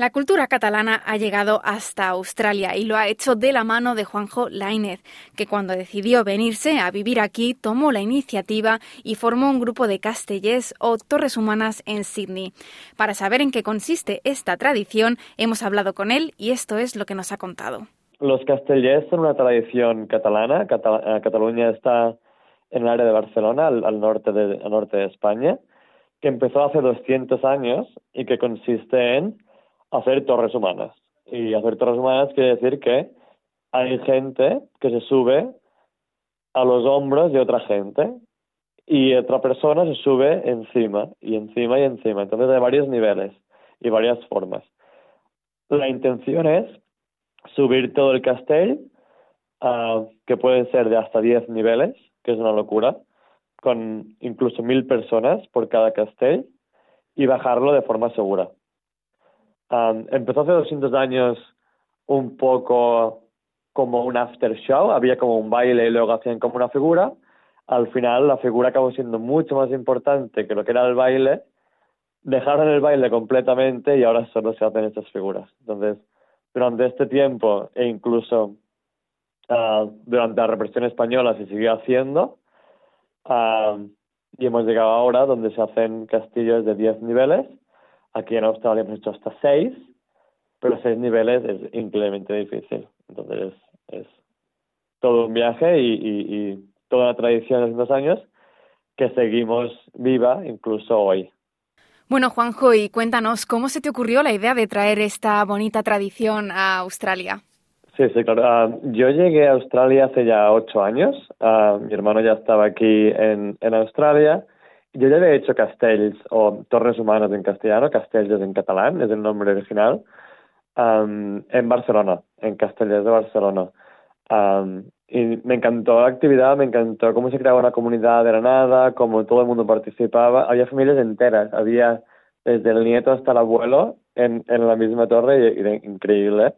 La cultura catalana ha llegado hasta Australia y lo ha hecho de la mano de Juanjo Lainez, que cuando decidió venirse a vivir aquí tomó la iniciativa y formó un grupo de castellers o torres humanas en Sydney. Para saber en qué consiste esta tradición, hemos hablado con él y esto es lo que nos ha contado. Los castellers son una tradición catalana. Eh, Cataluña está en el área de Barcelona, al, norte, de, al norte de España, que empezó hace 200 años y que consiste en hacer torres humanas. Y hacer torres humanas quiere decir que hay gente que se sube a los hombros de otra gente y otra persona se sube encima y encima y encima. Entonces hay varios niveles y varias formas. La intención es subir todo el castell, uh, que pueden ser de hasta 10 niveles, que es una locura, con incluso mil personas por cada castell, y bajarlo de forma segura empezó hace 200 años un poco como un after show, había como un baile y luego hacían como una figura. Al final la figura acabó siendo mucho más importante que lo que era el baile. Dejaron el baile completamente y ahora solo se hacen estas figuras. Entonces, durante este tiempo e incluso ah, durante la represión española se siguió haciendo y hemos llegado ahora donde se hacen castillos de 10 niveles Aquí en Australia hemos hecho hasta seis, pero seis niveles es increíblemente difícil. Entonces es, todo un viaje y, y, toda una tradición de dos años que seguimos viva incluso hoy. Bueno, Juanjo, y cuéntanos, ¿cómo se te ocurrió la idea de traer esta bonita tradición a Australia? Sí, sí, claro. Ah, yo llegué a Australia hace ya ocho años. Ah, mi hermano ya estaba aquí en, en Australia yo ya había hecho castells o torres humanas en castellano, castells en catalán, es el nombre original, en Barcelona, en Castellers de Barcelona. y me encantó la actividad, me encantó cómo se creaba una comunidad de la nada, cómo todo el mundo participaba. Había familias enteras, había desde el nieto hasta el abuelo en, en la misma torre y, era increíble.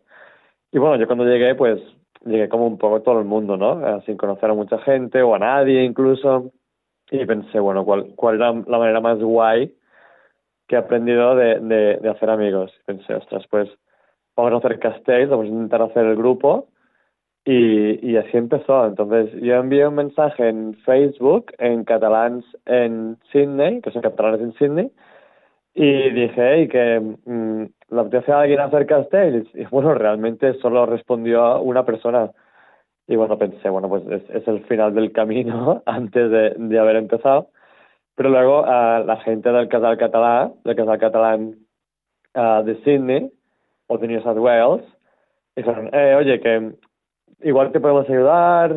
Y bueno, yo cuando llegué, pues llegué como un poco todo el mundo, ¿no? Sin conocer a mucha gente o a nadie incluso y pensé, bueno, ¿cuál, cuál era la manera más guay que he aprendido de, de, hacer amigos? Y pensé, ostras, pues vamos a hacer castells, vamos a intentar hacer el grupo y, y así empezó. Entonces yo envié un mensaje en Facebook en catalán en Sydney, que son catalanes en Sydney, y dije, que mmm, ¿le apetece a alguien hacer castells? Y bueno, realmente solo respondió una persona. Y bueno, pensé, bueno, pues es, es el final del camino antes de, de haber empezado. Pero luego uh, la gente del Casal Català, del Casal Catalán uh, de Sydney o de New South Wales, dijeron, eh, oye, que igual te podemos ayudar,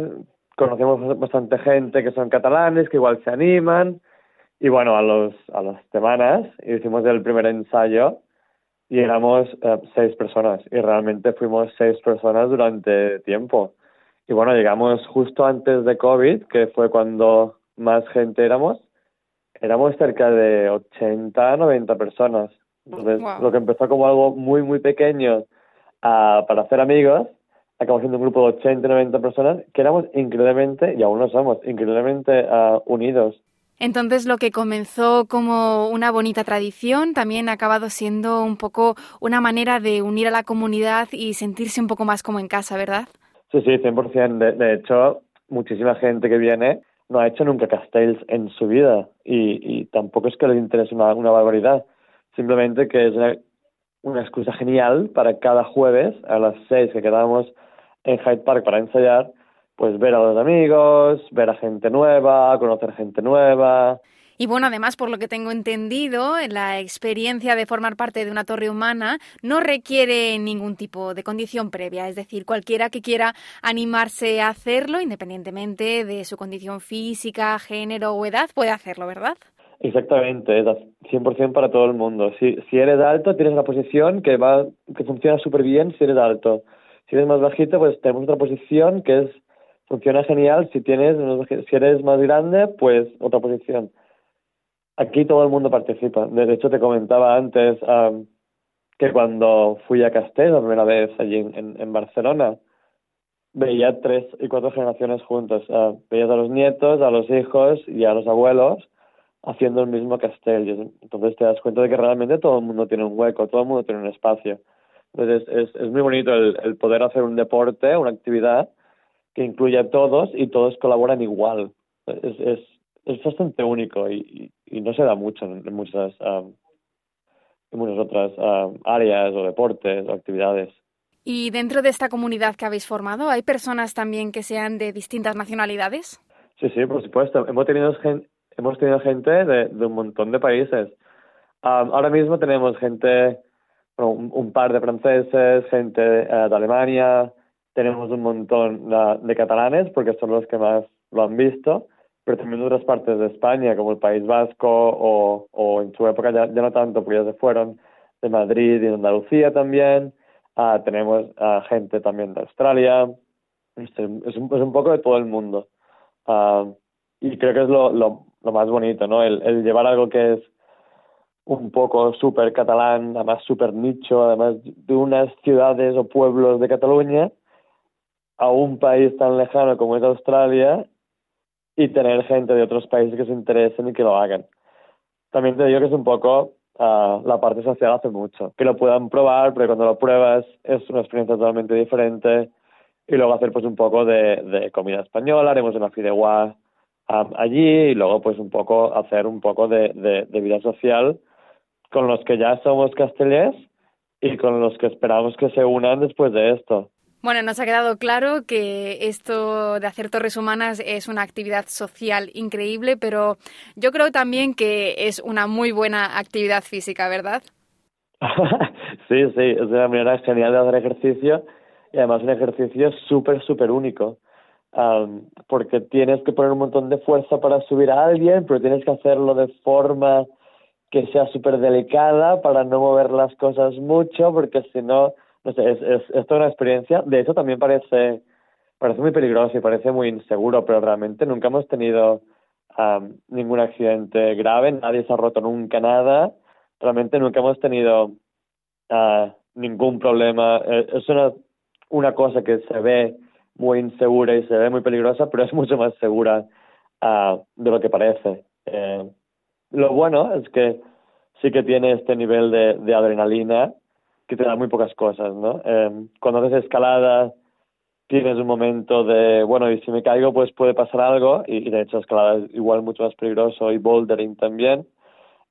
conocemos bastante gente que son catalanes, que igual se animan. Y bueno, a, los, a las semanas hicimos el primer ensayo y éramos uh, seis personas. Y realmente fuimos seis personas durante tiempo. Y bueno, llegamos justo antes de COVID, que fue cuando más gente éramos. Éramos cerca de 80, 90 personas. Entonces, lo que empezó como algo muy, muy pequeño uh, para hacer amigos, acabó siendo un grupo de 80, 90 personas que éramos increíblemente, y aún no somos, increíblemente uh, unidos. Entonces, lo que comenzó como una bonita tradición también ha acabado siendo un poco una manera de unir a la comunidad y sentirse un poco más como en casa, ¿verdad? Sí, sí, 100%. De, de hecho, muchísima gente que viene no ha hecho nunca castells en su vida y, tampoco es que les interese una, una barbaridad. Simplemente que es una, una excusa genial para cada jueves a las seis que quedamos en Hyde Park para ensayar, pues ver a los amigos, ver a gente nueva, conocer gente nueva. Y bueno, además, por lo que tengo entendido, la experiencia de formar parte de una torre humana no requiere ningún tipo de condición previa. Es decir, cualquiera que quiera animarse a hacerlo, independientemente de su condición física, género o edad, puede hacerlo, ¿verdad? Exactamente, es 100% para todo el mundo. Si, si eres alto, tienes una posición que va que funciona súper bien si eres alto. Si eres más bajito, pues tenemos otra posición que es funciona genial. Si tienes si eres más grande, pues otra posición. Aquí todo el mundo participa. De hecho, te comentaba antes, que cuando fui a Castell la primera vez allí en, Barcelona, veía tres y cuatro generaciones juntos. Uh, veías a los nietos, a los hijos y a los abuelos haciendo el mismo castell. Entonces te das cuenta de que realmente todo el mundo tiene un hueco, todo el mundo tiene un espacio. Entonces es, es, muy bonito el, el, poder hacer un deporte, una actividad que incluye a todos y todos colaboran igual. Es, es, es bastante único y, y, no se da mucho en, muchas, um, en muchas otras um, áreas o deportes o actividades. ¿Y dentro de esta comunidad que habéis formado, hay personas también que sean de distintas nacionalidades? Sí, sí, por supuesto. Hemos tenido, hemos tenido gente de, de un montón de países. ahora mismo tenemos gente, un, un, par de franceses, gente uh, de Alemania, tenemos un montón uh, de catalanes porque son los que más lo han visto, pero también otras partes de España, como el País Vasco o, o en su época ya, ya no tanto, porque ya se fueron, de Madrid y de Andalucía también. Uh, tenemos uh, gente también de Australia, es, un, es un poco de todo el mundo. Uh, y creo que es lo, lo, lo más bonito, ¿no? El, el, llevar algo que es un poco súper catalán, además súper nicho, además de unas ciudades o pueblos de Cataluña, a un país tan lejano como es Australia y tener gente de otros países que se interesen y que lo hagan. También te digo que es un poco uh, la parte social hace mucho. Que lo puedan probar, pero cuando lo pruebas es una experiencia totalmente diferente. Y luego hacer pues un poco de, comida española, haremos una fideuá um, allí y luego pues un poco hacer un poco de, de vida social con los que ya somos castellés y con los que esperamos que se unan después de esto. Bueno, nos ha quedado claro que esto de hacer torres humanas es una actividad social increíble, pero yo creo también que es una muy buena actividad física, ¿verdad? sí, sí, es una manera genial de hacer ejercicio y además un ejercicio súper, súper único. Um, porque tienes que poner un montón de fuerza para subir a alguien, pero tienes que hacerlo de forma que sea súper delicada para no mover las cosas mucho, porque si no no sé, es, es, es toda una experiencia. De hecho, también parece, parece muy peligroso y parece muy inseguro, pero realmente nunca hemos tenido um, ningún accidente grave, nadie se ha roto nunca nada. Realmente nunca hemos tenido uh, ningún problema. Eh, es una, una cosa que se ve muy insegura y se ve muy peligrosa, pero es mucho más segura uh, de lo que parece. Eh, lo bueno es que sí que tiene este nivel de, de adrenalina que te da muy pocas cosas, ¿no? Eh, cuando haces escalada tienes un momento de, bueno, y si me caigo pues puede pasar algo, y, de hecho escalada es igual mucho más peligroso y bouldering también.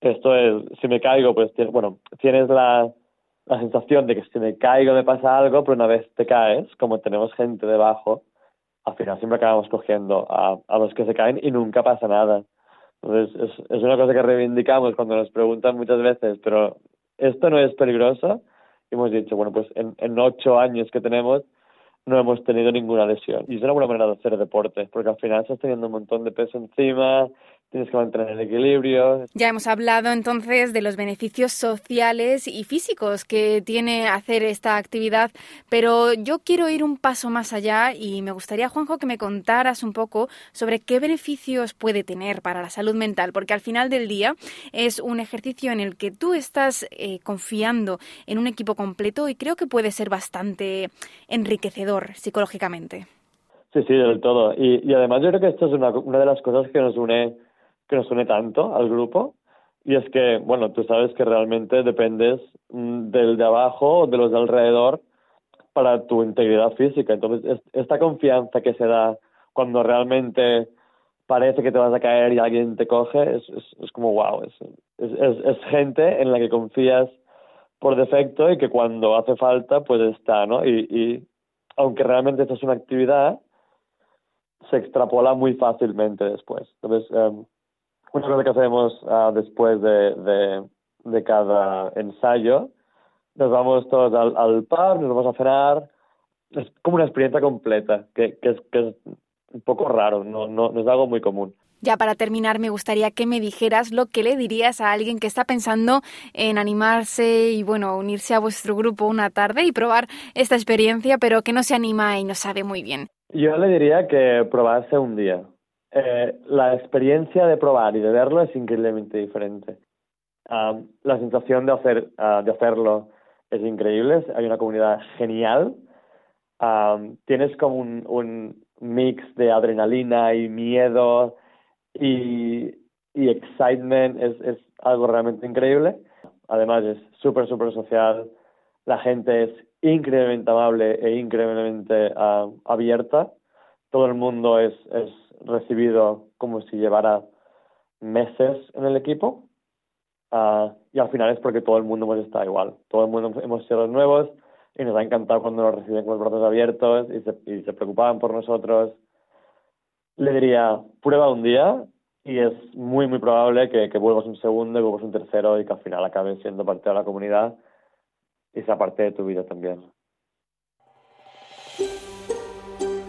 Esto es, si me caigo pues, bueno, tienes la, la sensación de que si me caigo me pasa algo, pero una vez te caes, como tenemos gente debajo, al final siempre acabamos cogiendo a, a los que se caen y nunca pasa nada. Entonces, es, es una cosa que reivindicamos cuando nos preguntan muchas veces, pero esto no es peligroso hemos dicho, bueno, pues en, en ocho años que tenemos no hemos tenido ninguna lesión. Y es una buena manera de hacer deporte, porque al final estás teniendo un montón de peso encima, tienes que mantener el equilibrio. Ya hemos hablado entonces de los beneficios sociales y físicos que tiene hacer esta actividad, pero yo quiero ir un paso más allá y me gustaría, Juanjo, que me contaras un poco sobre qué beneficios puede tener para la salud mental, porque al final del día es un ejercicio en el que tú estás eh, confiando en un equipo completo y creo que puede ser bastante enriquecedor psicológicamente. Sí, sí, del todo. Y, y además yo creo que esto es una, una de las cosas que nos une que nos une tanto al grupo. Y es que, bueno, tú sabes que realmente dependes mm, del de abajo o de los de alrededor para tu integridad física. Entonces, esta confianza que se da cuando realmente parece que te vas a caer y alguien te coge, es, es, es como wow, es, es, es, gente en la que confías por defecto y que cuando hace falta, pues está, ¿no? Y, y aunque realmente esta es una actividad, se extrapola muy fácilmente después. Entonces, um, una cosa que hacemos uh, después de, de, de, cada ensayo, nos vamos todos al, al pub, nos vamos a cenar, es como una experiencia completa, que, que, es, que es un poco raro, no, no, no es algo muy común. Ya para terminar, me gustaría que me dijeras lo que le dirías a alguien que está pensando en animarse y, bueno, unirse a vuestro grupo una tarde y probar esta experiencia, pero que no se anima y no sabe muy bien. Yo le diría que probase un día, eh, la experiencia de probar y de verlo es increíblemente diferente. la sensación de, hacer, uh, de hacerlo, es increíble, hay una comunidad genial. tienes como un, un mix de adrenalina y miedo y, y excitement, es, es algo realmente increíble. Además es súper, súper social, la gente es increíblemente amable e increíblemente abierta. Todo el mundo es, recibido como si llevara meses en el equipo. Ah, y al final es porque todo el mundo pues está igual. Todo el mundo hemos sido nuevos y nos ha encantado cuando nos reciben con los brazos abiertos y se, y se preocupaban por nosotros. Le diría, prueba un día y es muy, muy probable que, que vuelvas un segundo y vuelvas un tercero y que al final acabes siendo parte de la comunidad y sea parte de tu vida también.